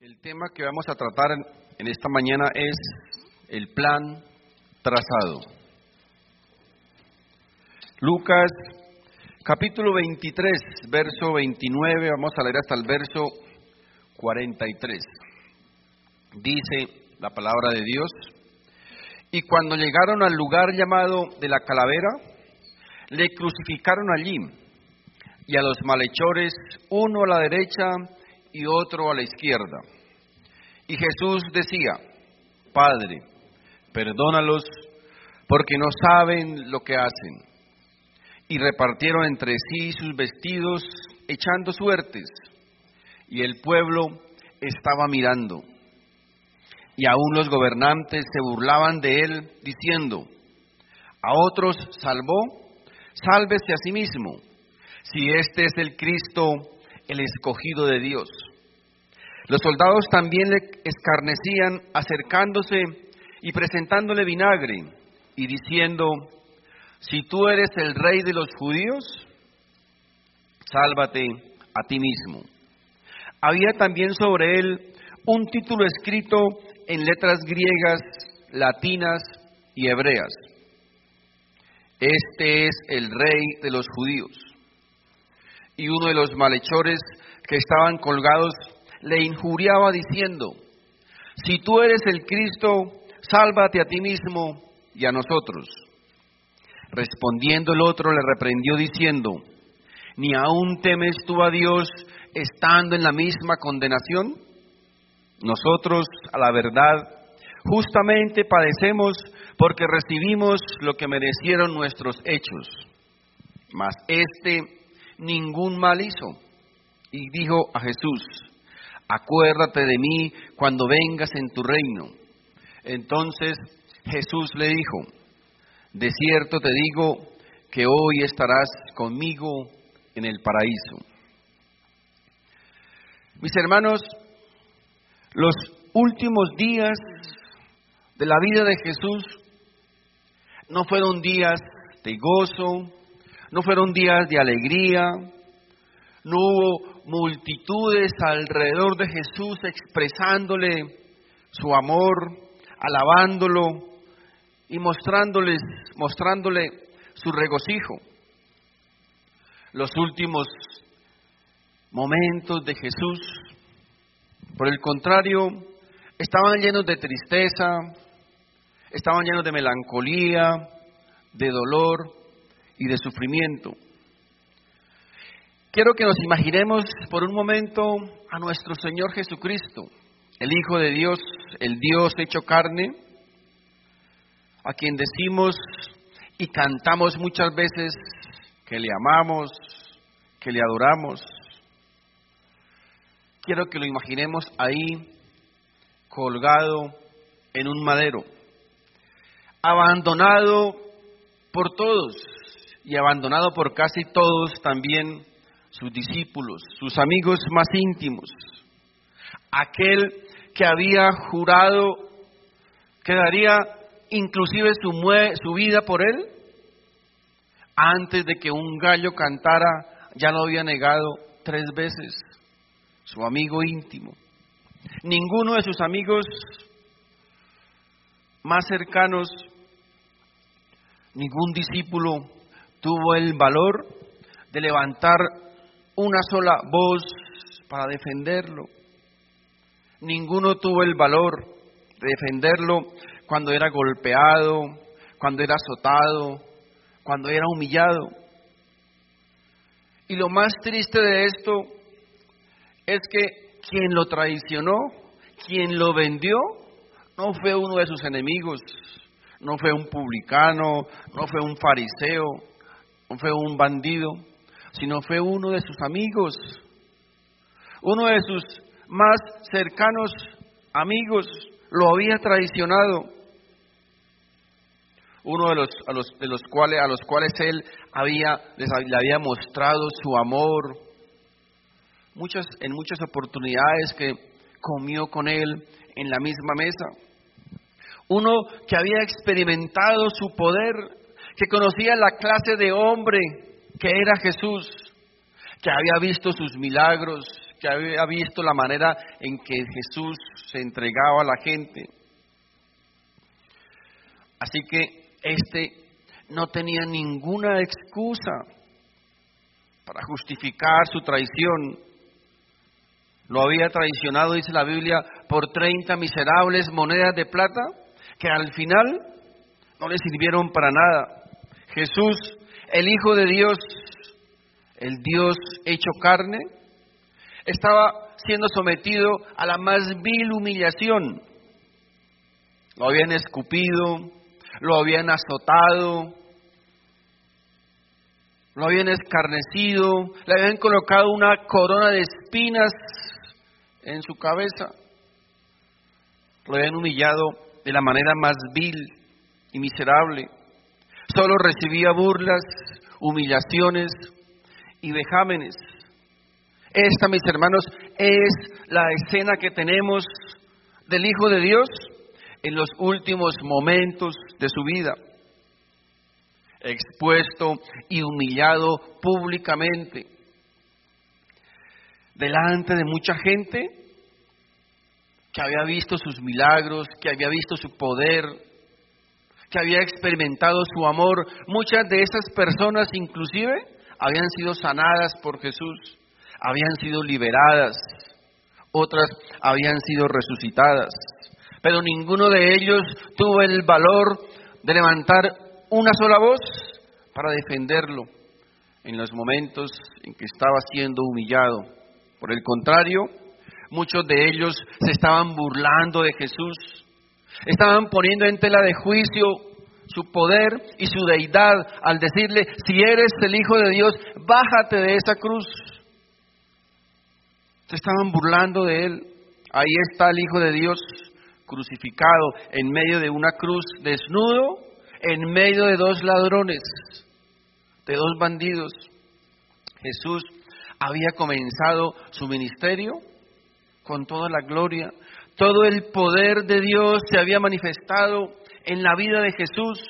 El tema que vamos a tratar en esta mañana es el plan trazado. Lucas capítulo 23, verso 29, vamos a leer hasta el verso 43. Dice la palabra de Dios, y cuando llegaron al lugar llamado de la calavera, le crucificaron allí, y a los malhechores, uno a la derecha y otro a la izquierda. Y Jesús decía, Padre, perdónalos porque no saben lo que hacen y repartieron entre sí sus vestidos echando suertes. Y el pueblo estaba mirando. Y aún los gobernantes se burlaban de él, diciendo, a otros salvó, sálvese a sí mismo, si este es el Cristo, el escogido de Dios. Los soldados también le escarnecían, acercándose y presentándole vinagre, y diciendo, si tú eres el rey de los judíos, sálvate a ti mismo. Había también sobre él un título escrito en letras griegas, latinas y hebreas. Este es el rey de los judíos. Y uno de los malhechores que estaban colgados le injuriaba diciendo, si tú eres el Cristo, sálvate a ti mismo y a nosotros. Respondiendo el otro le reprendió diciendo, ¿ni aún temes tú a Dios estando en la misma condenación? Nosotros, a la verdad, justamente padecemos porque recibimos lo que merecieron nuestros hechos. Mas este ningún mal hizo. Y dijo a Jesús, acuérdate de mí cuando vengas en tu reino. Entonces Jesús le dijo, de cierto te digo que hoy estarás conmigo en el paraíso. Mis hermanos, los últimos días de la vida de Jesús no fueron días de gozo, no fueron días de alegría, no hubo multitudes alrededor de Jesús expresándole su amor, alabándolo, y mostrándoles, mostrándole su regocijo. Los últimos momentos de Jesús, por el contrario, estaban llenos de tristeza, estaban llenos de melancolía, de dolor y de sufrimiento. Quiero que nos imaginemos por un momento a nuestro Señor Jesucristo, el Hijo de Dios, el Dios hecho carne, a quien decimos y cantamos muchas veces que le amamos, que le adoramos. Quiero que lo imaginemos ahí colgado en un madero, abandonado por todos y abandonado por casi todos también sus discípulos, sus amigos más íntimos. Aquel que había jurado que daría inclusive su, su vida por él, antes de que un gallo cantara, ya lo había negado tres veces, su amigo íntimo. Ninguno de sus amigos más cercanos, ningún discípulo tuvo el valor de levantar una sola voz para defenderlo. Ninguno tuvo el valor de defenderlo cuando era golpeado, cuando era azotado, cuando era humillado. Y lo más triste de esto es que quien lo traicionó, quien lo vendió, no fue uno de sus enemigos, no fue un publicano, no fue un fariseo, no fue un bandido, sino fue uno de sus amigos, uno de sus más cercanos amigos, lo había traicionado. Uno de los, a los, de los cuales, a los cuales él había, les, le había mostrado su amor. Muchas, en muchas oportunidades que comió con él en la misma mesa uno que había experimentado su poder, que conocía la clase de hombre que era Jesús, que había visto sus milagros, que había visto la manera en que Jesús se entregaba a la gente. Así que este no tenía ninguna excusa para justificar su traición. Lo había traicionado, dice la Biblia, por 30 miserables monedas de plata que al final no le sirvieron para nada. Jesús, el Hijo de Dios, el Dios hecho carne, estaba siendo sometido a la más vil humillación. Lo habían escupido, lo habían azotado, lo habían escarnecido, le habían colocado una corona de espinas en su cabeza, lo habían humillado de la manera más vil y miserable. Solo recibía burlas, humillaciones y vejámenes. Esta, mis hermanos, es la escena que tenemos del Hijo de Dios en los últimos momentos de su vida. Expuesto y humillado públicamente delante de mucha gente que había visto sus milagros, que había visto su poder, que había experimentado su amor. Muchas de esas personas inclusive habían sido sanadas por Jesús, habían sido liberadas, otras habían sido resucitadas. Pero ninguno de ellos tuvo el valor de levantar una sola voz para defenderlo en los momentos en que estaba siendo humillado. Por el contrario, Muchos de ellos se estaban burlando de Jesús, estaban poniendo en tela de juicio su poder y su deidad al decirle, si eres el Hijo de Dios, bájate de esa cruz. Se estaban burlando de él. Ahí está el Hijo de Dios crucificado en medio de una cruz, desnudo, en medio de dos ladrones, de dos bandidos. Jesús había comenzado su ministerio con toda la gloria. Todo el poder de Dios se había manifestado en la vida de Jesús,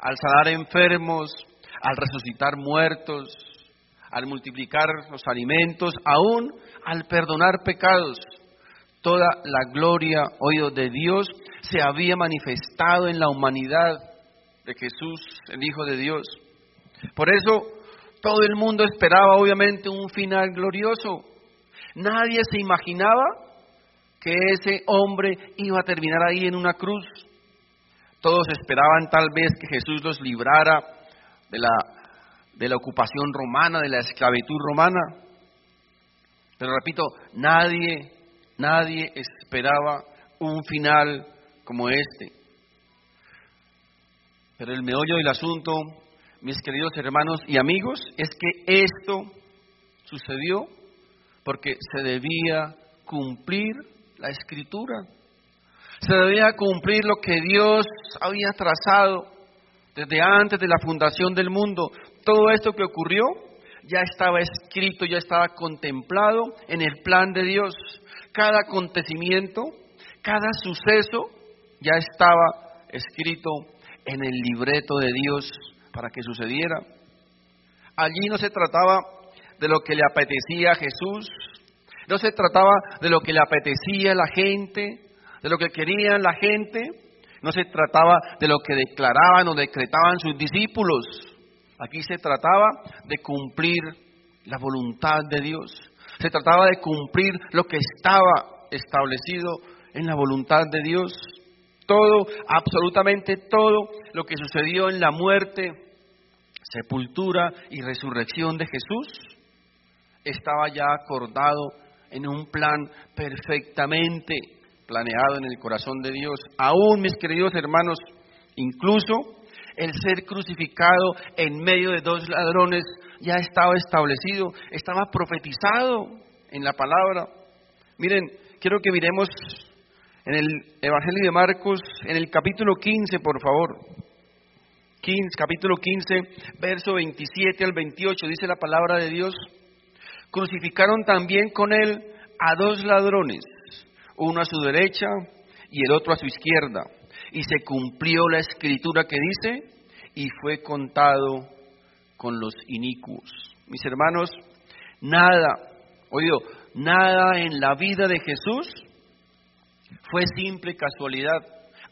al sanar enfermos, al resucitar muertos, al multiplicar los alimentos, aún al perdonar pecados. Toda la gloria, oído de Dios, se había manifestado en la humanidad de Jesús, el Hijo de Dios. Por eso todo el mundo esperaba obviamente un final glorioso. Nadie se imaginaba que ese hombre iba a terminar ahí en una cruz. Todos esperaban tal vez que Jesús los librara de la, de la ocupación romana, de la esclavitud romana. Pero repito, nadie, nadie esperaba un final como este. Pero el meollo del asunto, mis queridos hermanos y amigos, es que esto sucedió porque se debía cumplir la escritura. Se debía cumplir lo que Dios había trazado desde antes de la fundación del mundo. Todo esto que ocurrió ya estaba escrito, ya estaba contemplado en el plan de Dios. Cada acontecimiento, cada suceso ya estaba escrito en el libreto de Dios para que sucediera. Allí no se trataba de lo que le apetecía a Jesús, no se trataba de lo que le apetecía a la gente, de lo que querían la gente, no se trataba de lo que declaraban o decretaban sus discípulos. Aquí se trataba de cumplir la voluntad de Dios. Se trataba de cumplir lo que estaba establecido en la voluntad de Dios. Todo, absolutamente todo lo que sucedió en la muerte, sepultura y resurrección de Jesús estaba ya acordado en un plan perfectamente planeado en el corazón de Dios. Aún, mis queridos hermanos, Incluso el ser crucificado en medio de dos ladrones ya estaba establecido, estaba profetizado en la palabra. Miren, quiero que miremos en el Evangelio de Marcos, en el capítulo 15, por favor. 15, capítulo 15, verso 27 al 28, dice la palabra de Dios. Crucificaron también con él a dos ladrones, uno a su derecha y el otro a su izquierda. Y se cumplió la escritura que dice, y fue contado con los inicuos. Mis hermanos, nada, oído, nada en la vida de Jesús fue simple casualidad,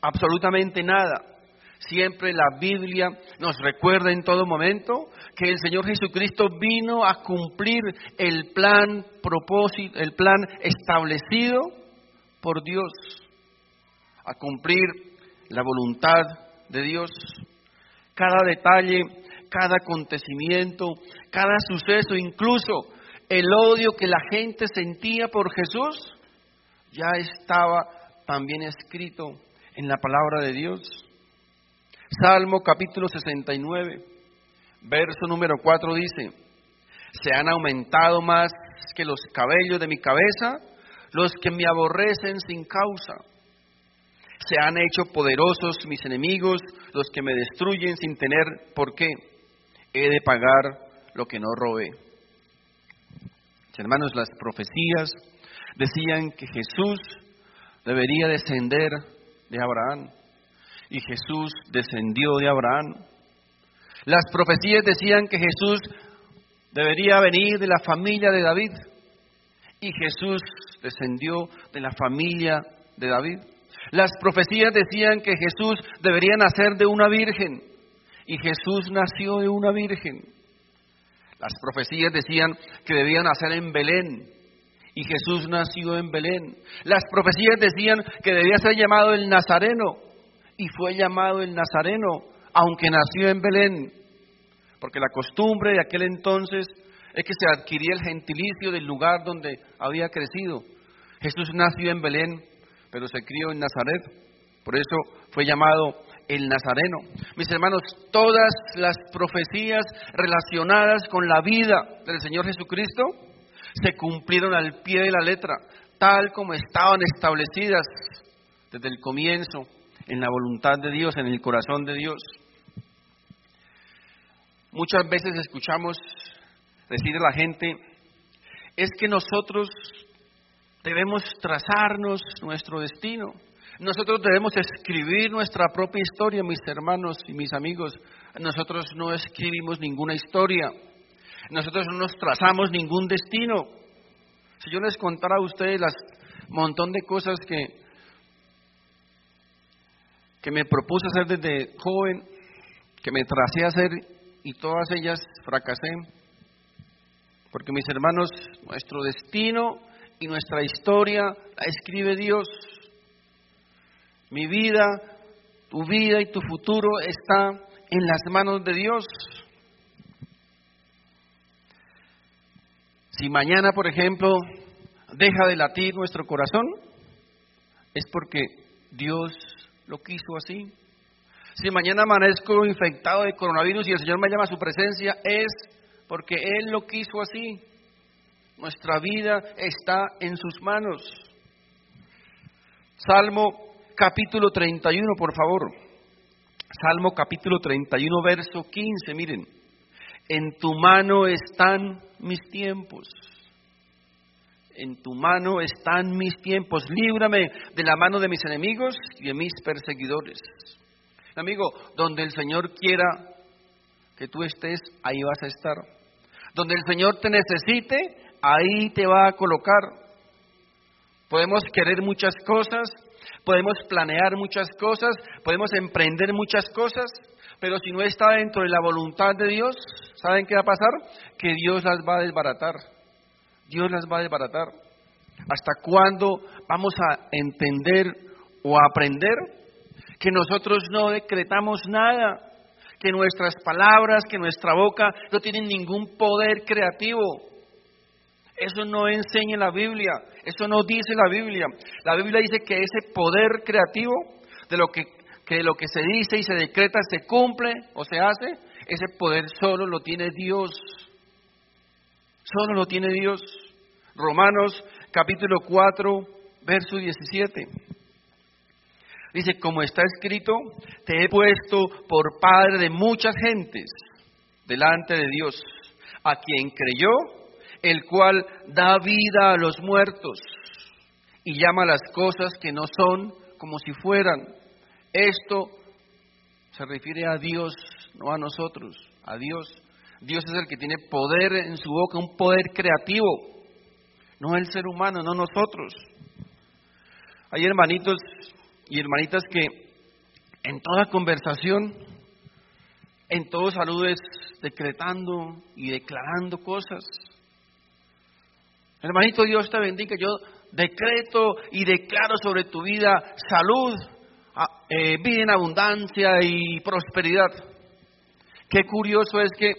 absolutamente nada. Siempre la Biblia nos recuerda en todo momento que el Señor Jesucristo vino a cumplir el plan propósito, el plan establecido por Dios, a cumplir la voluntad de Dios. Cada detalle, cada acontecimiento, cada suceso, incluso el odio que la gente sentía por Jesús, ya estaba también escrito en la palabra de Dios. Salmo capítulo 69, verso número 4 dice, se han aumentado más que los cabellos de mi cabeza los que me aborrecen sin causa. Se han hecho poderosos mis enemigos, los que me destruyen sin tener por qué. He de pagar lo que no robé. Hermanos, las profecías decían que Jesús debería descender de Abraham. Y Jesús descendió de Abraham. Las profecías decían que Jesús debería venir de la familia de David. Y Jesús descendió de la familia de David. Las profecías decían que Jesús debería nacer de una virgen. Y Jesús nació de una virgen. Las profecías decían que debía nacer en Belén y Jesús nació en Belén. Las profecías decían que debía ser llamado el Nazareno y fue llamado el Nazareno, aunque nació en Belén, porque la costumbre de aquel entonces es que se adquiría el gentilicio del lugar donde había crecido. Jesús nació en Belén, pero se crió en Nazaret, por eso fue llamado el Nazareno. Mis hermanos, todas las profecías relacionadas con la vida del Señor Jesucristo se cumplieron al pie de la letra, tal como estaban establecidas desde el comienzo en la voluntad de Dios, en el corazón de Dios. Muchas veces escuchamos decir a la gente, es que nosotros debemos trazarnos nuestro destino. Nosotros debemos escribir nuestra propia historia, mis hermanos y mis amigos. Nosotros no escribimos ninguna historia. Nosotros no nos trazamos ningún destino. Si yo les contara a ustedes las montón de cosas que, que me propuse hacer desde joven, que me tracé a hacer y todas ellas fracasé. Porque mis hermanos, nuestro destino y nuestra historia la escribe Dios. Mi vida, tu vida y tu futuro está en las manos de Dios. Si mañana, por ejemplo, deja de latir nuestro corazón, es porque Dios lo quiso así. Si mañana amanezco infectado de coronavirus y el Señor me llama a su presencia, es porque Él lo quiso así. Nuestra vida está en sus manos. Salmo capítulo 31, por favor. Salmo capítulo 31, verso 15, miren. En tu mano están mis tiempos. En tu mano están mis tiempos. Líbrame de la mano de mis enemigos y de mis perseguidores. Amigo, donde el Señor quiera que tú estés, ahí vas a estar. Donde el Señor te necesite, ahí te va a colocar. Podemos querer muchas cosas, podemos planear muchas cosas, podemos emprender muchas cosas, pero si no está dentro de la voluntad de Dios, ¿saben qué va a pasar? Que Dios las va a desbaratar. Dios las va a desbaratar. ¿Hasta cuándo vamos a entender o aprender que nosotros no decretamos nada? Que nuestras palabras, que nuestra boca no tienen ningún poder creativo. Eso no enseña la Biblia, eso no dice la Biblia. La Biblia dice que ese poder creativo de lo que lo que se dice y se decreta se cumple o se hace, ese poder solo lo tiene Dios. Solo lo tiene Dios. Romanos capítulo 4, verso 17. Dice, como está escrito, te he puesto por padre de muchas gentes delante de Dios, a quien creyó, el cual da vida a los muertos y llama las cosas que no son como si fueran. Esto se refiere a Dios, no a nosotros, a Dios. Dios es el que tiene poder en su boca, un poder creativo, no el ser humano, no nosotros. Hay hermanitos y hermanitas que en toda conversación, en todo saludo es decretando y declarando cosas. Hermanito, Dios te bendiga. Yo decreto y declaro sobre tu vida salud, eh, vida en abundancia y prosperidad. Qué curioso es que,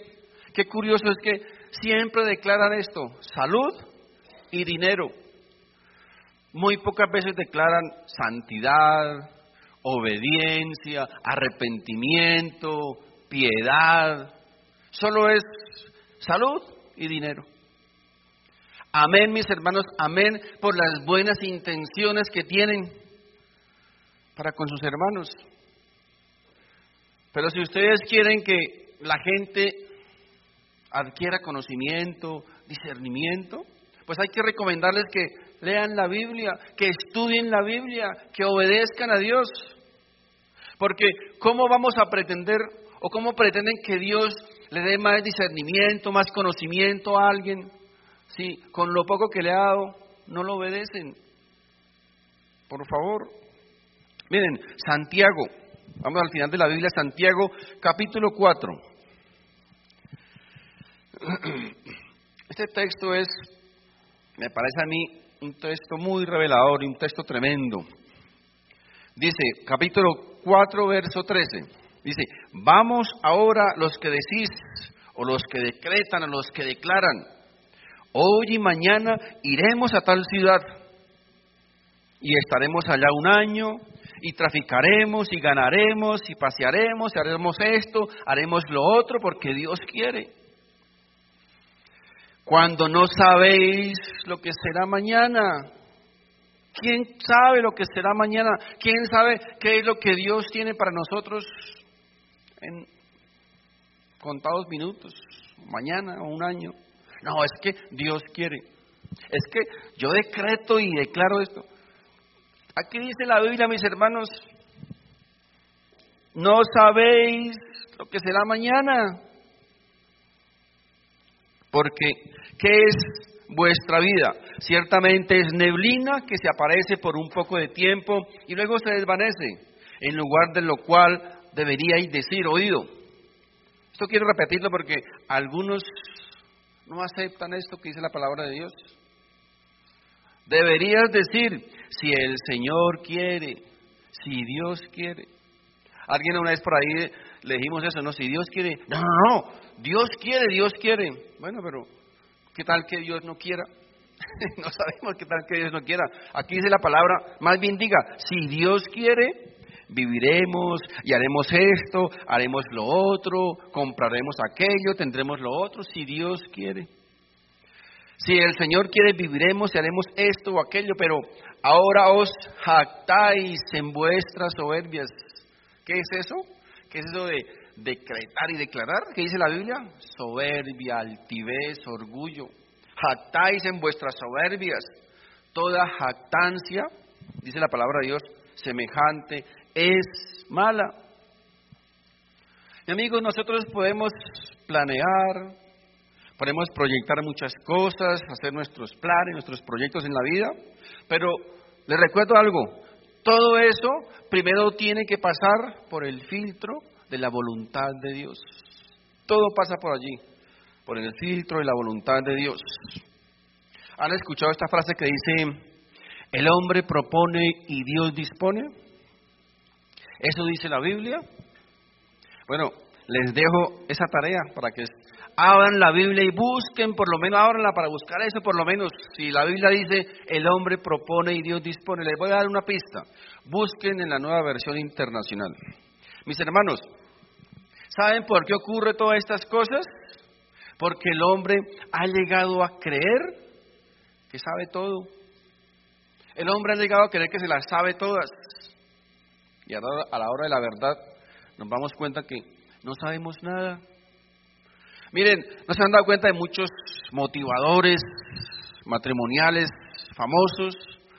qué curioso es que siempre declaran esto, salud y dinero. Muy pocas veces declaran santidad, obediencia, arrepentimiento, piedad. Solo es salud y dinero. Amén, mis hermanos, amén por las buenas intenciones que tienen para con sus hermanos. Pero si ustedes quieren que la gente adquiera conocimiento, discernimiento, pues hay que recomendarles que lean la Biblia, que estudien la Biblia, que obedezcan a Dios. Porque ¿cómo vamos a pretender o cómo pretenden que Dios le dé más discernimiento, más conocimiento a alguien si con lo poco que le ha dado no lo obedecen? Por favor. Miren, Santiago, vamos al final de la Biblia, Santiago capítulo 4. Este texto es, me parece a mí, un texto muy revelador y un texto tremendo. Dice, capítulo 4, verso 13, dice, vamos ahora los que decís, o los que decretan, o los que declaran, hoy y mañana iremos a tal ciudad y estaremos allá un año y traficaremos y ganaremos y pasearemos y haremos esto, haremos lo otro porque Dios quiere. Cuando no sabéis lo que será mañana, ¿quién sabe lo que será mañana? ¿Quién sabe qué es lo que Dios tiene para nosotros en contados minutos, mañana o un año? No, es que Dios quiere. Es que yo decreto y declaro esto. Aquí dice la Biblia, mis hermanos, no sabéis lo que será mañana. Porque, ¿qué es vuestra vida? Ciertamente es neblina que se aparece por un poco de tiempo y luego se desvanece, en lugar de lo cual deberíais decir oído. Esto quiero repetirlo porque algunos no aceptan esto que dice la palabra de Dios. Deberías decir, si el Señor quiere, si Dios quiere. Alguien una vez por ahí le dijimos eso, no, si Dios quiere, no, no, Dios quiere, Dios quiere. Bueno, pero ¿qué tal que Dios no quiera? no sabemos qué tal que Dios no quiera. Aquí dice la palabra, más bien diga, si Dios quiere, viviremos y haremos esto, haremos lo otro, compraremos aquello, tendremos lo otro, si Dios quiere. Si el Señor quiere, viviremos y haremos esto o aquello, pero ahora os jactáis en vuestras soberbias. ¿Qué es eso? ¿Qué es eso de decretar y declarar? ¿Qué dice la Biblia? Soberbia, altivez, orgullo. Jactáis en vuestras soberbias. Toda jactancia, dice la palabra de Dios, semejante es mala. Y amigos, nosotros podemos planear, podemos proyectar muchas cosas, hacer nuestros planes, nuestros proyectos en la vida, pero les recuerdo algo, todo eso primero tiene que pasar por el filtro de la voluntad de Dios. Todo pasa por allí, por el filtro de la voluntad de Dios. ¿Han escuchado esta frase que dice, el hombre propone y Dios dispone? ¿Eso dice la Biblia? Bueno, les dejo esa tarea para que abran la Biblia y busquen, por lo menos, ábranla para buscar eso, por lo menos, si la Biblia dice, el hombre propone y Dios dispone, les voy a dar una pista, busquen en la nueva versión internacional. Mis hermanos, ¿saben por qué ocurre todas estas cosas? Porque el hombre ha llegado a creer que sabe todo. El hombre ha llegado a creer que se las sabe todas. Y a la hora de la verdad nos damos cuenta que no sabemos nada. Miren, no se han dado cuenta de muchos motivadores matrimoniales famosos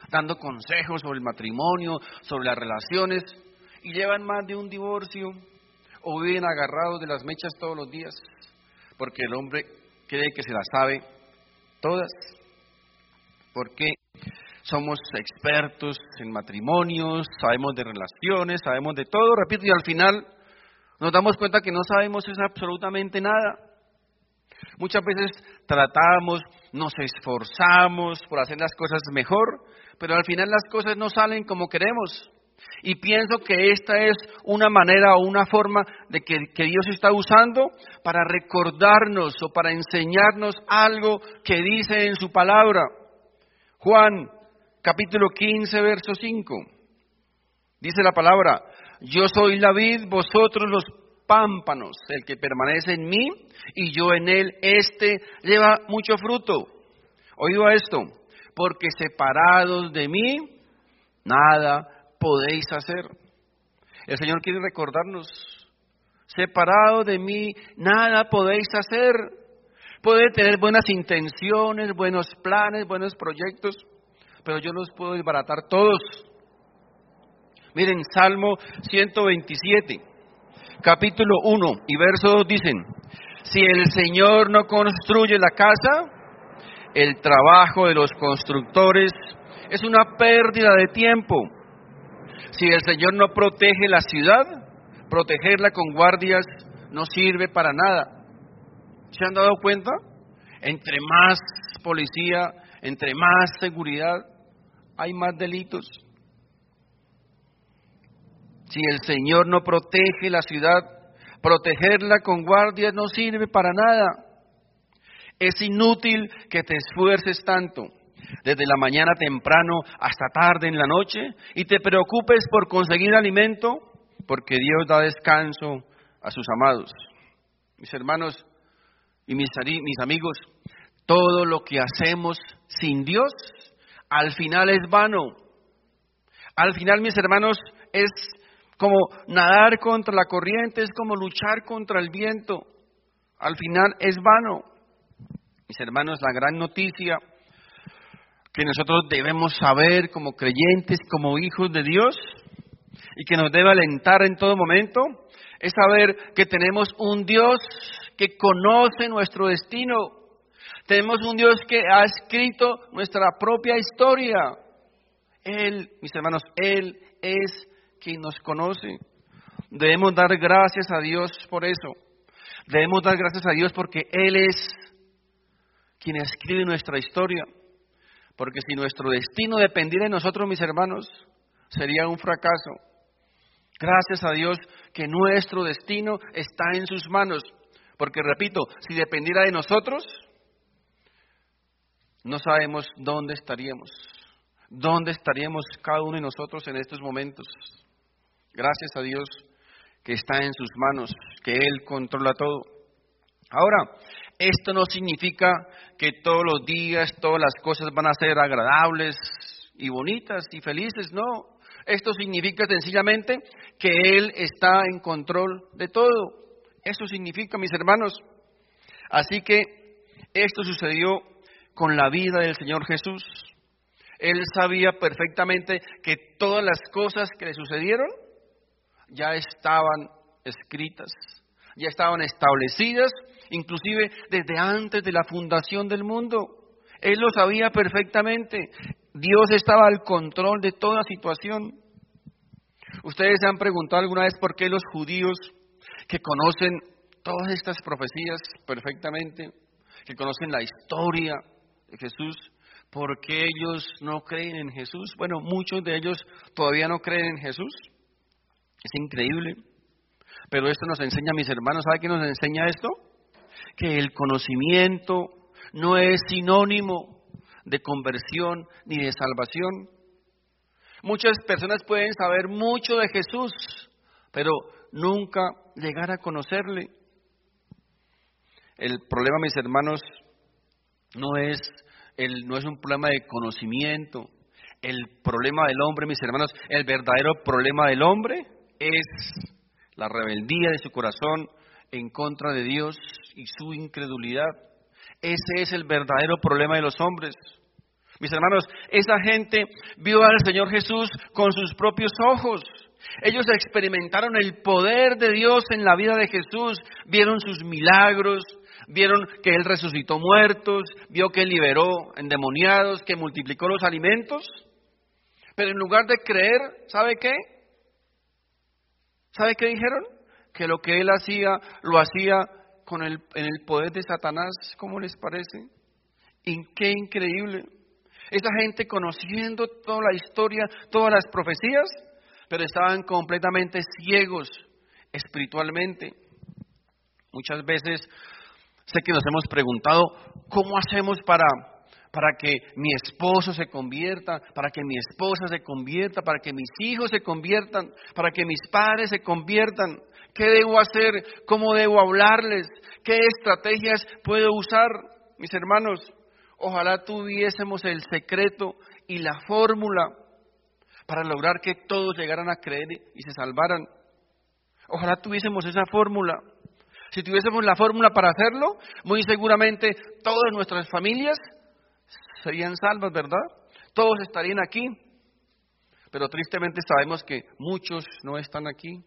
dando consejos sobre el matrimonio, sobre las relaciones, y llevan más de un divorcio o viven agarrados de las mechas todos los días, porque el hombre cree que se las sabe todas, porque somos expertos en matrimonios, sabemos de relaciones, sabemos de todo, repito, y al final nos damos cuenta que no sabemos es absolutamente nada. Muchas veces tratamos, nos esforzamos por hacer las cosas mejor, pero al final las cosas no salen como queremos. Y pienso que esta es una manera o una forma de que, Dios está usando para recordarnos o para enseñarnos algo que dice en su palabra. Juan capítulo 15, verso 5. Dice la palabra, yo soy la vid, vosotros los pámpanos, el que permanece en mí y yo en él, este lleva mucho fruto. Oído esto, porque separados de mí, nada podéis hacer. El Señor quiere recordarnos, separados de mí, nada podéis hacer. Puede tener buenas intenciones, buenos planes, buenos proyectos, pero yo los puedo desbaratar todos. Miren, Salmo 127 capítulo 1 y verso 2 dicen, si el Señor no construye la casa, el trabajo de los constructores es una pérdida de tiempo. Si el Señor no protege la ciudad, protegerla con guardias no sirve para nada. ¿Se han dado cuenta? Entre más policía, entre más seguridad, hay más delitos. Si el Señor no protege la ciudad, protegerla con guardias no sirve para nada. Es inútil que te esfuerces tanto, desde la mañana temprano hasta tarde en la noche, y te preocupes por conseguir alimento, porque Dios da descanso a sus amados. Mis hermanos y mis, mis amigos, todo lo que hacemos sin Dios, al final es vano. Al final, mis hermanos, es como nadar contra la corriente, es como luchar contra el viento. Al final es vano. Mis hermanos, la gran noticia que nosotros debemos saber como creyentes, como hijos de Dios, y que nos debe alentar en todo momento, es saber que tenemos un Dios que conoce nuestro destino. Tenemos un Dios que ha escrito nuestra propia historia. Él, mis hermanos, Él es quien nos conoce. Debemos dar gracias a Dios por eso. Debemos dar gracias a Dios porque Él es quien escribe nuestra historia. Porque si nuestro destino dependiera de nosotros, mis hermanos, sería un fracaso. Gracias a Dios que nuestro destino está en sus manos. Porque, repito, si dependiera de nosotros, no sabemos dónde estaríamos. ¿Dónde estaríamos cada uno de nosotros en estos momentos? Gracias a Dios que está en sus manos, que Él controla todo. Ahora, esto no significa que todos los días todas las cosas van a ser agradables y bonitas y felices, no. Esto significa sencillamente que Él está en control de todo. Eso significa, mis hermanos. Así que esto sucedió con la vida del Señor Jesús. Él sabía perfectamente que todas las cosas que le sucedieron ya estaban escritas, ya estaban establecidas, inclusive desde antes de la fundación del mundo. Él lo sabía perfectamente. Dios estaba al control de toda situación. Ustedes se han preguntado alguna vez por qué los judíos que conocen todas estas profecías perfectamente, que conocen la historia de Jesús, ¿por qué ellos no creen en Jesús? Bueno, muchos de ellos todavía no creen en Jesús. Es increíble. Pero esto nos enseña, mis hermanos, ¿sabe qué nos enseña esto? Que el conocimiento no es sinónimo de conversión ni de salvación. Muchas personas pueden saber mucho de Jesús, pero nunca llegar a conocerle. El problema, mis hermanos, no es, el, no es un problema de conocimiento. El problema del hombre, mis hermanos, el verdadero problema del hombre es la rebeldía de su corazón en contra de Dios y su incredulidad. Ese es el verdadero problema de los hombres. Mis hermanos, esa gente vio al Señor Jesús con sus propios ojos. Ellos experimentaron el poder de Dios en la vida de Jesús, vieron sus milagros, vieron que Él resucitó muertos, vio que liberó endemoniados, que multiplicó los alimentos. Pero en lugar de creer, ¿sabe qué? ¿Sabe qué dijeron? Que lo que Él hacía, lo hacía con el, en el poder de Satanás. ¿Cómo les parece? ¿Y qué increíble? Esa gente conociendo toda la historia, todas las profecías, pero estaban completamente ciegos espiritualmente. Muchas veces sé que nos hemos preguntado, ¿cómo hacemos para, para que mi esposo se convierta, para que mi esposa se convierta, para que mis hijos se conviertan, para que mis padres se conviertan? ¿Qué debo hacer? ¿Cómo debo hablarles? ¿Qué estrategias puedo usar? Mis hermanos, ojalá tuviésemos el secreto y la fórmula para lograr que todos llegaran a creer y se salvaran. Ojalá tuviésemos esa fórmula. Si tuviésemos la fórmula para hacerlo, muy seguramente todas nuestras familias serían salvas, ¿verdad? Todos estarían aquí. Pero tristemente sabemos que muchos no están aquí.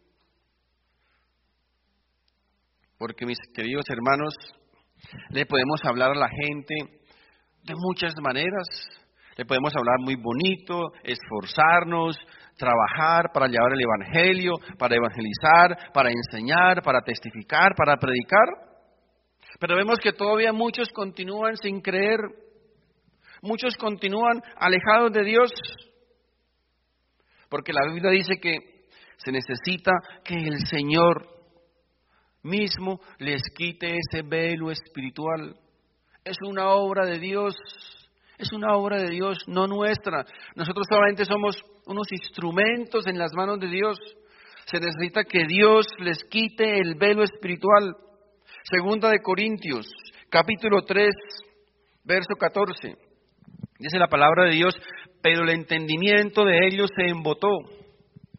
Porque mis queridos hermanos, le podemos hablar a la gente de muchas maneras. Le podemos hablar muy bonito, esforzarnos, trabajar para llevar el Evangelio, para evangelizar, para enseñar, para testificar, para predicar. Pero vemos que todavía muchos continúan sin creer, muchos continúan alejados de Dios, porque la Biblia dice que se necesita que el Señor mismo les quite ese velo espiritual. Es una obra de Dios es una obra de Dios, no nuestra. Nosotros solamente somos unos instrumentos en las manos de Dios. Se necesita que Dios les quite el velo espiritual. Segunda de Corintios, capítulo 3, verso 14. Dice la palabra de Dios, pero el entendimiento de ellos se embotó.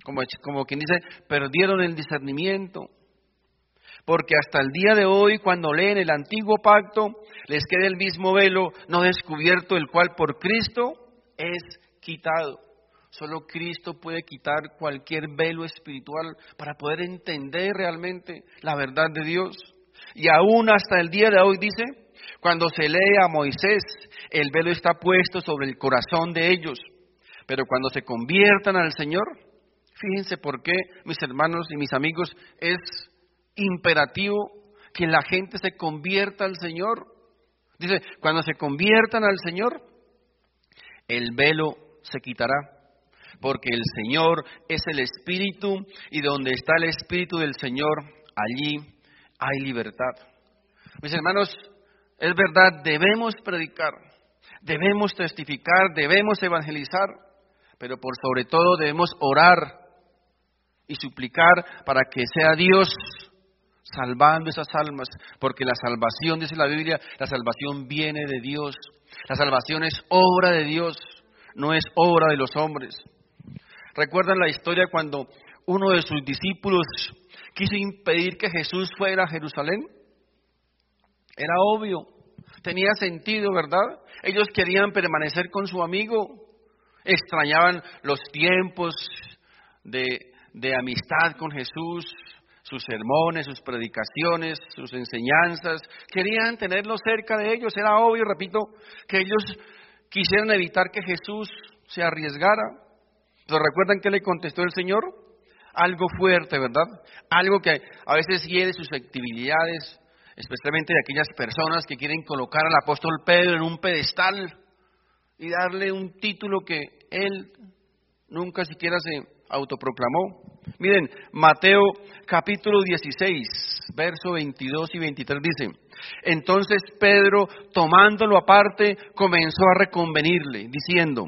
Como, como quien dice, perdieron el discernimiento. Porque hasta el día de hoy, cuando leen el antiguo pacto, les queda el mismo velo no descubierto, el cual por Cristo es quitado. Solo Cristo puede quitar cualquier velo espiritual para poder entender realmente la verdad de Dios. Y aún hasta el día de hoy dice, cuando se lee a Moisés, el velo está puesto sobre el corazón de ellos. Pero cuando se conviertan al Señor, fíjense por qué, mis hermanos y mis amigos, es imperativo que la gente se convierta al Señor. Dice, cuando se conviertan al Señor, el velo se quitará, porque el Señor es el Espíritu y donde está el Espíritu del Señor, allí hay libertad. Mis hermanos, es verdad, debemos predicar, debemos testificar, debemos evangelizar, pero por sobre todo debemos orar y suplicar para que sea Dios salvando esas almas, porque la salvación, dice la Biblia, la salvación viene de Dios. La salvación es obra de Dios, no es obra de los hombres. ¿Recuerdan la historia cuando uno de sus discípulos quiso impedir que Jesús fuera a Jerusalén? Era obvio, tenía sentido, ¿verdad? Ellos querían permanecer con su amigo, extrañaban los tiempos de, de amistad con Jesús, sus sermones, sus predicaciones, sus enseñanzas, querían tenerlo cerca de ellos. Era obvio, repito, que ellos quisieran evitar que Jesús se arriesgara. Pero recuerdan que le contestó el Señor? Algo fuerte, ¿verdad? Algo que a veces hiere susceptibilidades, especialmente de aquellas personas que quieren colocar al apóstol Pedro en un pedestal y darle un título que él nunca siquiera se autoproclamó. Miren, Mateo capítulo 16, verso 22 y 23 dice, entonces Pedro, tomándolo aparte, comenzó a reconvenirle, diciendo,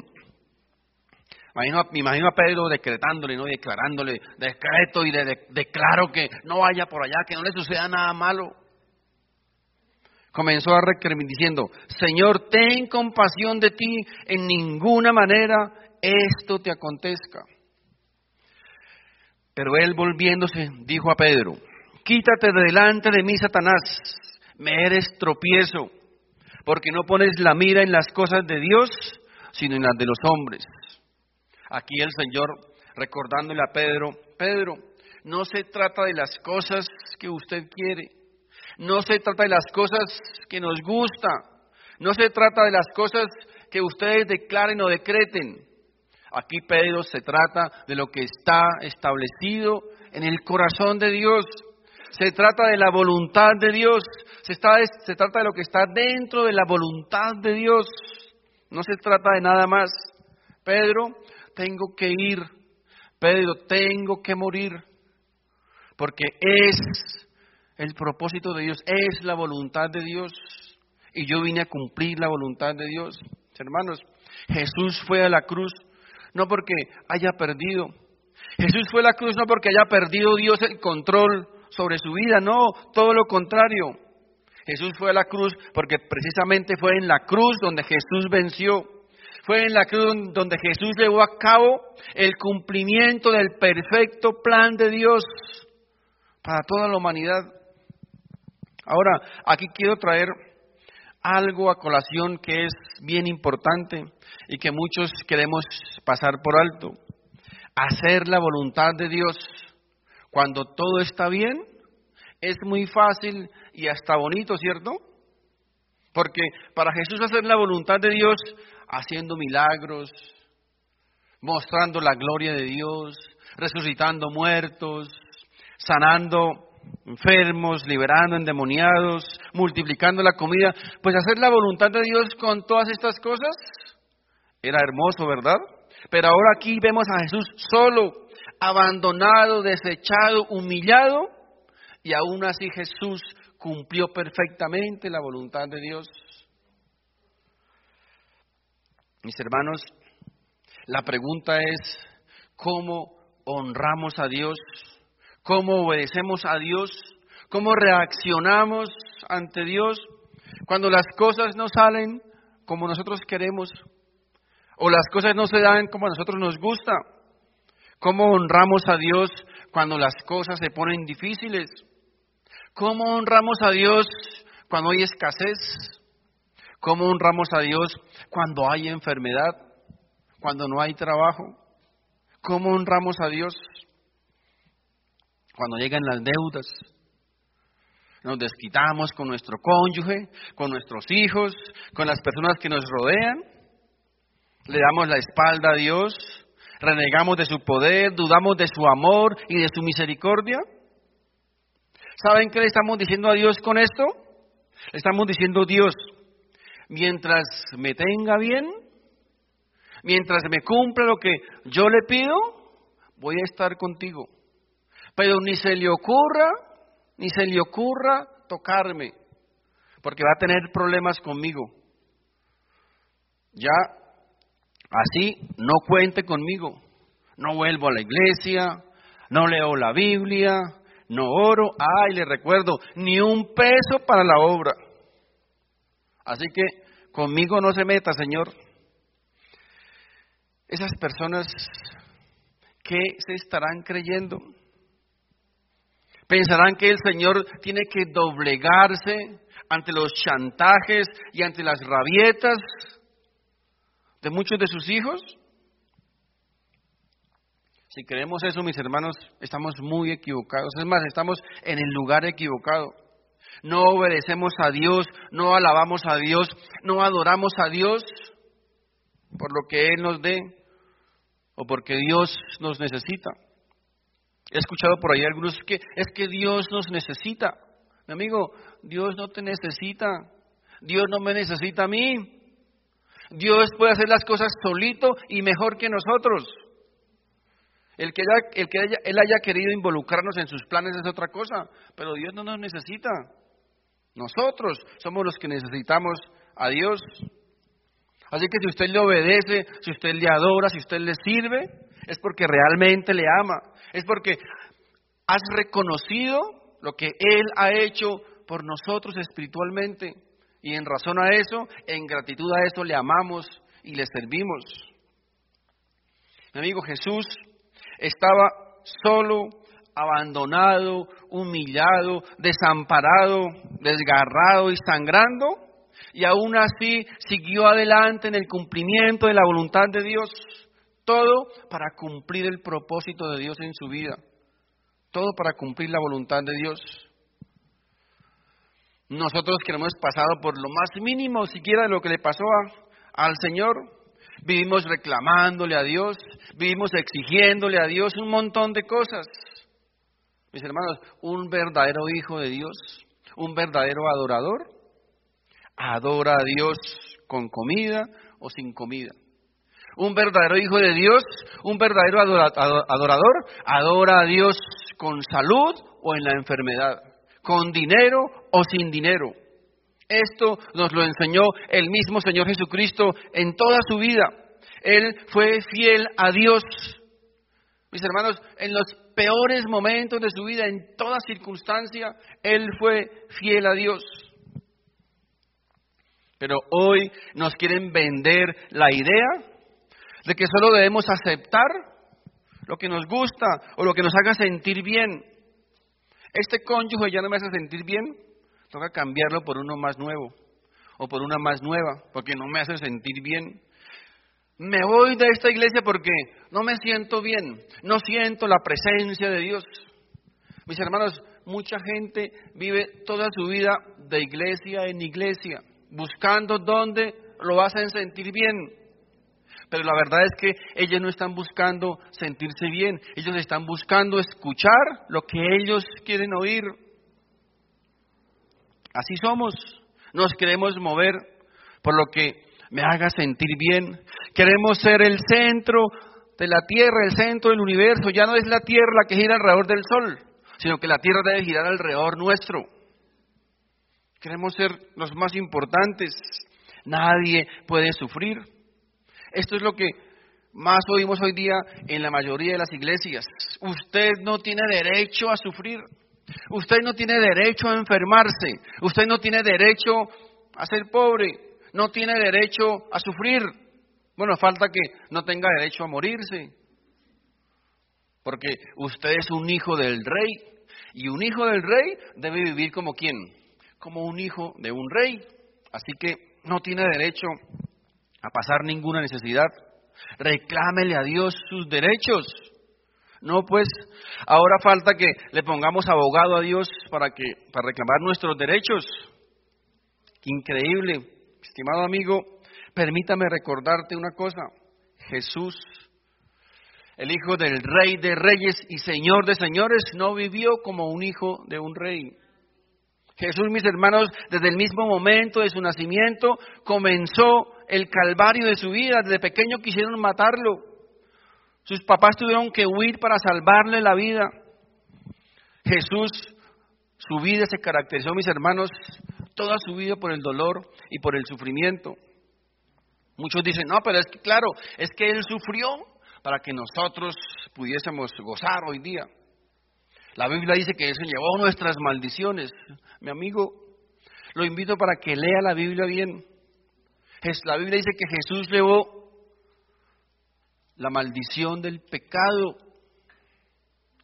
me imagino a Pedro decretándole, ¿no? declarándole, decreto y declaro que no vaya por allá, que no le suceda nada malo. Comenzó a requerir diciendo, Señor, ten compasión de ti, en ninguna manera esto te acontezca. Pero él volviéndose dijo a Pedro, quítate de delante de mí, Satanás, me eres tropiezo, porque no pones la mira en las cosas de Dios, sino en las de los hombres. Aquí el Señor recordándole a Pedro, Pedro, no se trata de las cosas que usted quiere, no se trata de las cosas que nos gusta, no se trata de las cosas que ustedes declaren o decreten. Aquí Pedro se trata de lo que está establecido en el corazón de Dios. Se trata de la voluntad de Dios. Se, trata de lo que está dentro de la voluntad de Dios. No se trata de nada más. Pedro, tengo que ir. Pedro, tengo que morir. Porque es el propósito de Dios, es la voluntad de Dios. Y yo vine a cumplir la voluntad de Dios. Hermanos, Jesús fue a la cruz no porque haya perdido. Jesús fue a la cruz no porque haya perdido Dios el control sobre su vida, no, todo lo contrario. Jesús fue a la cruz porque precisamente fue en la cruz donde Jesús venció. Fue en la cruz donde Jesús llevó a cabo el cumplimiento del perfecto plan de Dios para toda la humanidad. Ahora, aquí quiero traer algo a colación que es bien importante y que muchos queremos pasar por alto. Hacer la voluntad de Dios cuando todo está bien es muy fácil y hasta bonito, ¿cierto? Porque para Jesús hacer la voluntad de Dios haciendo milagros, mostrando la gloria de Dios, resucitando muertos, sanando enfermos, liberando endemoniados, multiplicando la comida, pues hacer la voluntad de Dios con todas estas cosas era hermoso, ¿verdad? Pero ahora aquí vemos a Jesús solo, abandonado, desechado, humillado, y aún así Jesús cumplió perfectamente la voluntad de Dios. Mis hermanos, la pregunta es, ¿cómo honramos a Dios? ¿Cómo obedecemos a Dios? ¿Cómo reaccionamos ante Dios cuando las cosas no salen como nosotros queremos? o las cosas no se dan como a nosotros nos gusta. ¿Cómo honramos a Dios cuando las cosas se ponen difíciles? ¿Cómo honramos a Dios cuando hay escasez? ¿Cómo honramos a Dios cuando hay enfermedad? Cuando no hay trabajo? ¿Cómo honramos a Dios cuando llegan las deudas? Nos desquitamos con nuestro cónyuge, con nuestros hijos, con las personas que nos rodean le damos la espalda a Dios, renegamos de su poder, dudamos de su amor y de su misericordia. ¿Saben qué le estamos diciendo a Dios con esto? Le estamos diciendo, Dios, mientras me tenga bien, mientras me cumpla lo que yo le pido, voy a estar contigo. Pero ni se le ocurra, ni se le ocurra tocarme, porque va a tener problemas conmigo. Ya Así no cuente conmigo. No vuelvo a la iglesia, no leo la Biblia, no oro. Ay, le recuerdo, ni un peso para la obra. Así que conmigo no se meta, Señor. Esas personas, ¿qué se estarán creyendo? Pensarán que el Señor tiene que doblegarse ante los chantajes y ante las rabietas de muchos de sus hijos? Si creemos eso, mis hermanos, estamos muy equivocados. Es más, estamos en el lugar equivocado. No obedecemos a Dios, no alabamos a Dios, no adoramos a Dios por lo que Él nos dé o porque Dios nos necesita. He escuchado por ahí algunos que es que Dios nos necesita. Mi amigo, Dios no te necesita. Dios no me necesita a mí. Dios puede hacer las cosas solito y mejor que nosotros. El que, el que Él haya querido involucrarnos en sus planes es otra cosa, pero Dios no nos necesita. Nosotros somos los que necesitamos a Dios. Así que si usted le obedece, si usted le adora, si usted le sirve, es porque realmente le ama. Es porque has reconocido lo que Él ha hecho por nosotros espiritualmente. Y en razón a eso, en gratitud a eso, le amamos y le servimos. Mi amigo Jesús estaba solo, abandonado, humillado, desamparado, desgarrado y sangrando, y aún así siguió adelante en el cumplimiento de la voluntad de Dios, todo para cumplir el propósito de Dios en su vida, todo para cumplir la voluntad de Dios. Nosotros que hemos pasado por lo más mínimo siquiera de lo que le pasó al Señor, vivimos reclamándole a Dios, vivimos exigiéndole a Dios un montón de cosas. Mis hermanos, un verdadero hijo de Dios, un verdadero adorador, adora a Dios con comida o sin comida. Un verdadero hijo de Dios, un verdadero adorador, adora a Dios con salud o en la enfermedad, con dinero o sin dinero. Esto nos lo enseñó el mismo Señor Jesucristo en toda su vida. Él fue fiel a Dios. Mis hermanos, en los peores momentos de su vida, en toda circunstancia, Él fue fiel a Dios. Pero hoy nos quieren vender la idea de que solo debemos aceptar lo que nos gusta o lo que nos haga sentir bien. Este cónyuge ya no me hace sentir bien, toca cambiarlo por uno más nuevo o por una más nueva, porque no me hace sentir bien. Me voy de esta iglesia porque no me siento bien, no siento la presencia de Dios. Mis hermanos, mucha gente vive toda su vida de iglesia en iglesia, buscando dónde lo hacen sentir bien. Pero la verdad es que ellos no están buscando sentirse bien, ellos están buscando escuchar lo que ellos quieren oír. Así somos, nos queremos mover por lo que me haga sentir bien. Queremos ser el centro de la Tierra, el centro del universo. Ya no es la Tierra la que gira alrededor del Sol, sino que la Tierra debe girar alrededor nuestro. Queremos ser los más importantes. Nadie puede sufrir. Esto es lo que más oímos hoy día en la mayoría de las iglesias. Usted no tiene derecho a sufrir. Usted no tiene derecho a enfermarse. Usted no tiene derecho a ser pobre no tiene derecho a sufrir. Bueno, falta que no tenga derecho a morirse. Porque usted es un hijo del rey. Y un hijo del rey debe vivir como quién? Como un hijo de un rey. Así que no tiene derecho a pasar ninguna necesidad. Reclámele a Dios sus derechos. No, pues ahora falta que le pongamos abogado a Dios para que para reclamar nuestros derechos. Increíble. Estimado amigo, permítame recordarte una cosa. Jesús, el hijo del rey de reyes y señor de señores, no vivió como un hijo de un rey. Jesús, mis hermanos, desde el mismo momento de su nacimiento comenzó el calvario de su vida. Desde pequeño quisieron matarlo. Sus papás tuvieron que huir para salvarle la vida. Jesús, su vida se caracterizó, mis hermanos, toda su vida por el dolor y por el sufrimiento. Muchos dicen, no, pero es que claro, es que Él sufrió para que nosotros pudiésemos gozar hoy día. La Biblia dice que Él se llevó nuestras maldiciones. Mi amigo, lo invito para que lea la Biblia bien. La Biblia dice que Jesús llevó la maldición del pecado,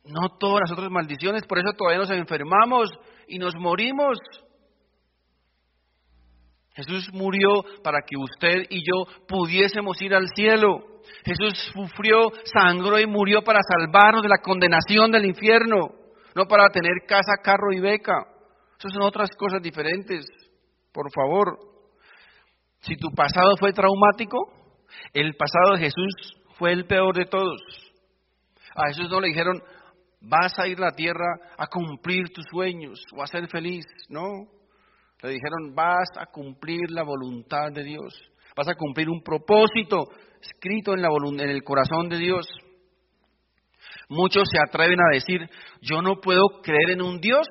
no todas las otras maldiciones, por eso todavía nos enfermamos y nos morimos. Jesús murió para que usted y yo pudiésemos ir al cielo. Jesús sufrió, sangró y murió para salvarnos de la condenación del infierno, no para tener casa, carro y beca. Esas son otras cosas diferentes. Por favor, si tu pasado fue traumático, el pasado de Jesús fue el peor de todos. A Jesús no le dijeron, vas a ir a la tierra a cumplir tus sueños o a ser feliz. No, le dijeron, vas a cumplir la voluntad de Dios, vas a cumplir un propósito escrito en, la en el corazón de Dios. Muchos se atreven a decir, yo no puedo creer en un Dios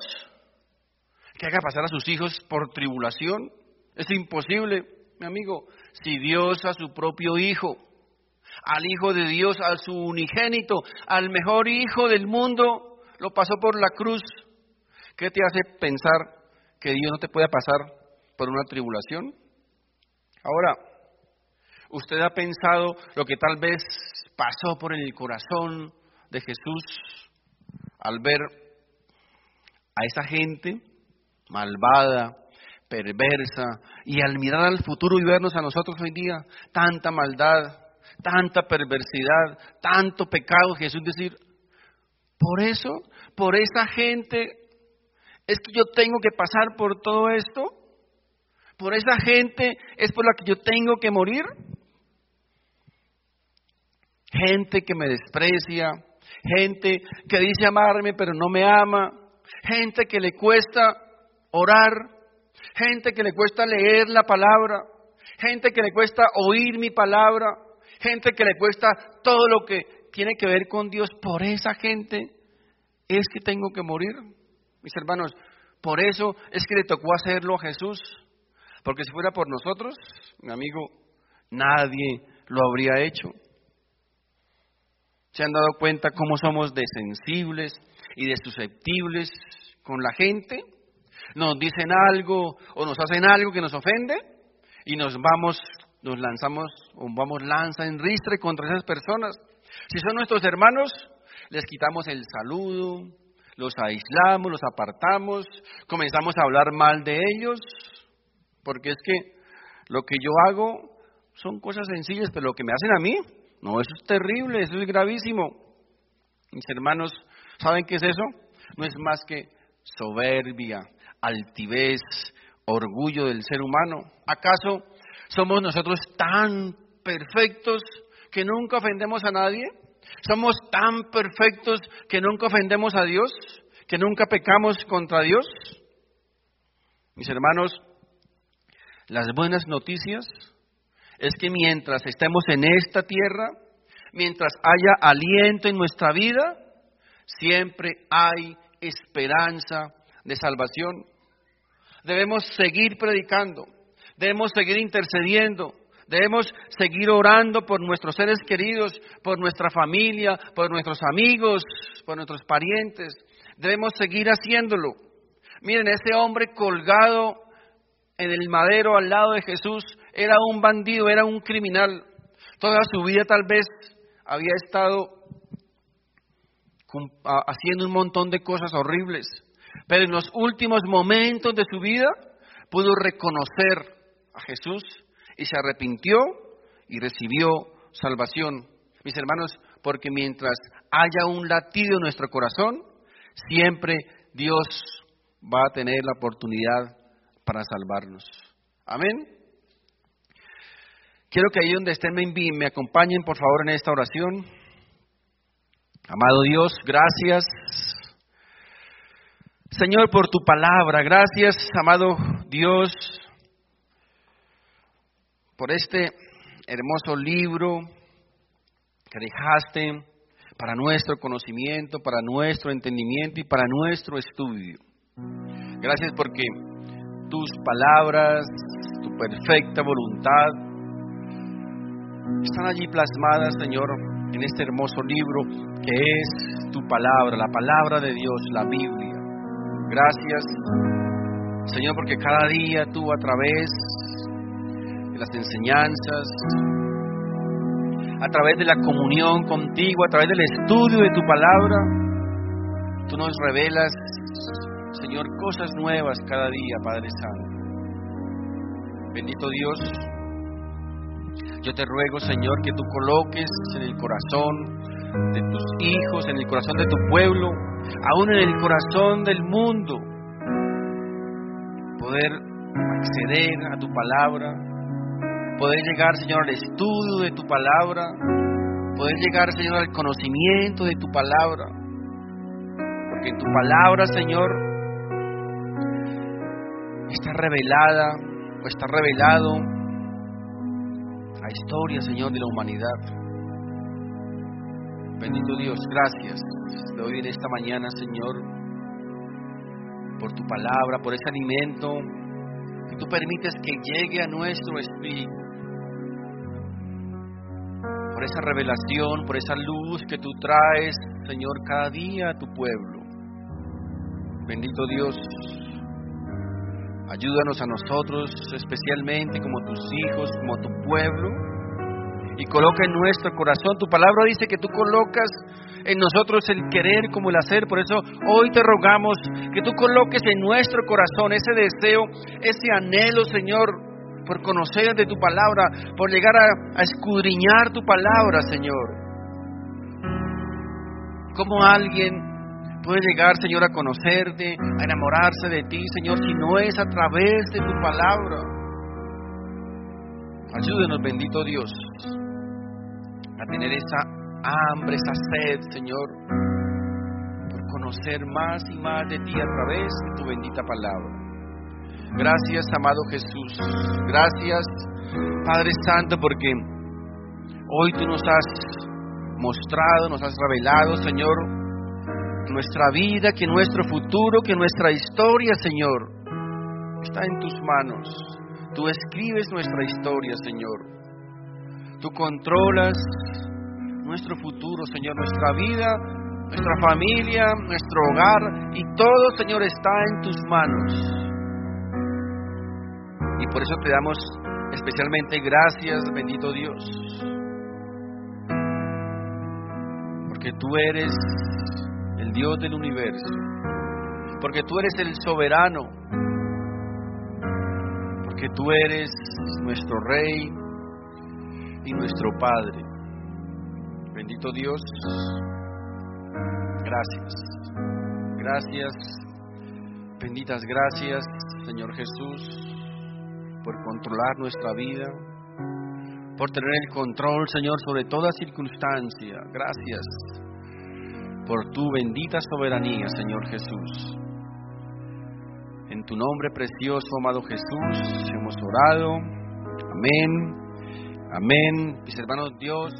que haga pasar a sus hijos por tribulación. Es imposible, mi amigo. Si Dios a su propio Hijo, al Hijo de Dios, a su unigénito, al mejor Hijo del mundo, lo pasó por la cruz, ¿qué te hace pensar que Dios no te pueda pasar por una tribulación? Ahora, ¿usted ha pensado lo que tal vez pasó por el corazón de Jesús al ver a esa gente malvada, perversa, y al mirar al futuro y vernos a nosotros hoy día, tanta maldad, tanta perversidad, tanto pecado, Jesús decir, por eso, por esa gente, es que yo tengo que pasar por todo esto, por esa gente es por la que yo tengo que morir. Gente que me desprecia, gente que dice amarme pero no me ama, gente que le cuesta orar, gente que le cuesta leer la palabra, gente que le cuesta oír mi palabra, gente que le cuesta todo lo que tiene que ver con Dios. Por esa gente es que tengo que morir, mis hermanos. Por eso es que le tocó hacerlo a Jesús. Porque si fuera por nosotros, mi amigo, nadie lo habría hecho. ¿Se han dado cuenta cómo somos de sensibles y de susceptibles con la gente? Nos dicen algo o nos hacen algo que nos ofende y nos vamos, nos lanzamos o vamos lanza en ristre contra esas personas. Si son nuestros hermanos, les quitamos el saludo, los aislamos, los apartamos, comenzamos a hablar mal de ellos, porque es que lo que yo hago son cosas sencillas, pero lo que me hacen a mí, no, eso es terrible, eso es gravísimo. Mis hermanos, ¿saben qué es eso? No es más que soberbia, altivez, orgullo del ser humano. ¿Acaso somos nosotros tan perfectos que nunca ofendemos a nadie? ¿Somos tan perfectos que nunca ofendemos a Dios? ¿Que nunca pecamos contra Dios? Mis hermanos, las buenas noticias es que mientras estemos en esta tierra, mientras haya aliento en nuestra vida, siempre hay esperanza de salvación. Debemos seguir predicando, debemos seguir intercediendo, debemos seguir orando por nuestros seres queridos, por nuestra familia, por nuestros amigos, por nuestros parientes. Debemos seguir haciéndolo. Miren, ese hombre colgado en el madero al lado de Jesús era un bandido, era un criminal. Toda su vida tal vez había estado haciendo un montón de cosas horribles, pero en los últimos momentos de su vida pudo reconocer a Jesús y se arrepintió y recibió salvación. Mis hermanos, porque mientras haya un latido en nuestro corazón, siempre Dios va a tener la oportunidad para salvarnos. Amén. Quiero que ahí donde estén me, me acompañen por favor en esta oración. Amado Dios, gracias. Señor, por tu palabra. Gracias, amado Dios, por este hermoso libro que dejaste para nuestro conocimiento, para nuestro entendimiento y para nuestro estudio. Gracias porque tus palabras, tu perfecta voluntad, están allí plasmadas, Señor, en este hermoso libro que es tu palabra, la palabra de Dios, la Biblia. Gracias, Señor, porque cada día tú a través de las enseñanzas, a través de la comunión contigo, a través del estudio de tu palabra, tú nos revelas Señor, cosas nuevas cada día, Padre Santo. Bendito Dios, yo te ruego, Señor, que tú coloques en el corazón de tus hijos, en el corazón de tu pueblo, aún en el corazón del mundo, poder acceder a tu palabra, poder llegar, Señor, al estudio de tu palabra, poder llegar, Señor, al conocimiento de tu palabra. Porque tu palabra, Señor, está revelada o está revelado la historia, Señor, de la humanidad. Bendito Dios, gracias. Te doy en esta mañana, Señor, por tu palabra, por ese alimento que tú permites que llegue a nuestro espíritu. Por esa revelación, por esa luz que tú traes, Señor, cada día a tu pueblo. Bendito Dios, ayúdanos a nosotros, especialmente como tus hijos, como tu pueblo, y coloca en nuestro corazón. Tu palabra dice que tú colocas en nosotros el querer como el hacer. Por eso hoy te rogamos que tú coloques en nuestro corazón ese deseo, ese anhelo, Señor, por conocer de tu palabra, por llegar a, escudriñar tu palabra, Señor. Como alguien puede llegar, Señor, a conocerte, a enamorarse de ti, Señor, si no es a través de tu palabra. Ayúdenos, bendito Dios, a tener esa hambre, esa sed, Señor, por conocer más y más de ti a través de tu bendita palabra. Gracias, amado Jesús. Gracias, Padre Santo, porque hoy tú nos has mostrado, nos has revelado, Señor, nuestra vida, que nuestro futuro, que nuestra historia, Señor, está en tus manos. Tú escribes nuestra historia, Señor. Tú controlas nuestro futuro, Señor, nuestra vida, nuestra familia, nuestro hogar y todo, Señor, está en tus manos. Y por eso te damos especialmente gracias, bendito Dios. Porque tú eres el Dios del universo. Porque tú eres el soberano. Porque tú eres nuestro Rey y nuestro Padre. Bendito Dios. Gracias. Gracias. Benditas gracias, Señor Jesús, por controlar nuestra vida, por tener el control, Señor, sobre toda circunstancia. Gracias por tu bendita soberanía, Señor Jesús. En tu nombre precioso, amado Jesús, hemos orado. Amén. Amén. Mis hermanos, Dios